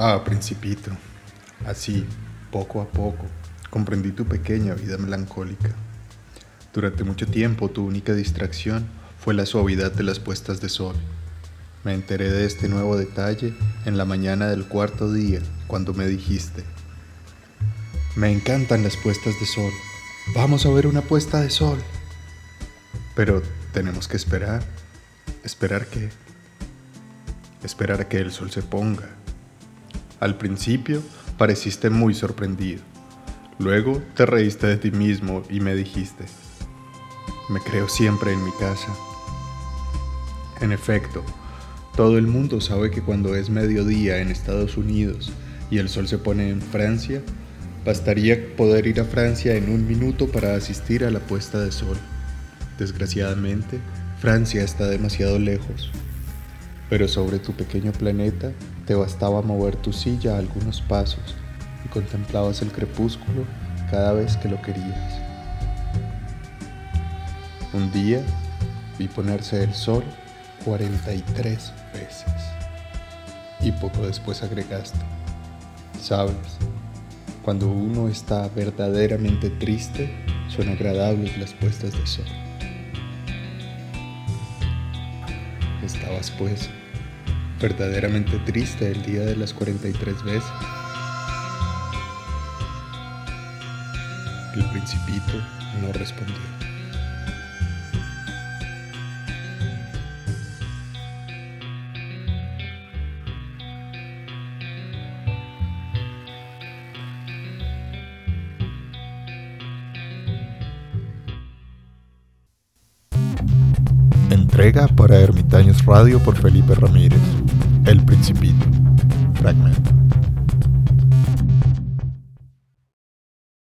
Ah, principito. Así, poco a poco, comprendí tu pequeña vida melancólica. Durante mucho tiempo tu única distracción fue la suavidad de las puestas de sol. Me enteré de este nuevo detalle en la mañana del cuarto día, cuando me dijiste, me encantan las puestas de sol. Vamos a ver una puesta de sol. Pero tenemos que esperar. ¿Esperar qué? Esperar a que el sol se ponga. Al principio pareciste muy sorprendido. Luego te reíste de ti mismo y me dijiste, me creo siempre en mi casa. En efecto, todo el mundo sabe que cuando es mediodía en Estados Unidos y el sol se pone en Francia, bastaría poder ir a Francia en un minuto para asistir a la puesta de sol. Desgraciadamente, Francia está demasiado lejos pero sobre tu pequeño planeta te bastaba mover tu silla algunos pasos y contemplabas el crepúsculo cada vez que lo querías. Un día vi ponerse el sol 43 veces y poco después agregaste, sabes, cuando uno está verdaderamente triste, son agradables las puestas de sol. Estabas pues verdaderamente triste el día de las 43 veces. El principito no respondió. Entrega para Ermitaños Radio por Felipe Ramírez. El Principito. Fragmento.